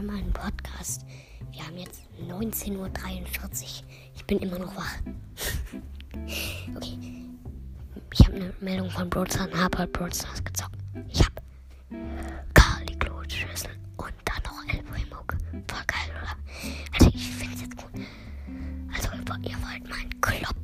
mal einen Podcast. Wir haben jetzt 19.43 Uhr. Ich bin immer noch wach. okay. Ich habe eine Meldung von Broadstars und habe Broadstars gezockt. Ich habe Carly Claude Schlüssel und dann noch El Primo. Voll geil, oder? Also ich finde es jetzt gut. Also ihr wollt meinen Klopp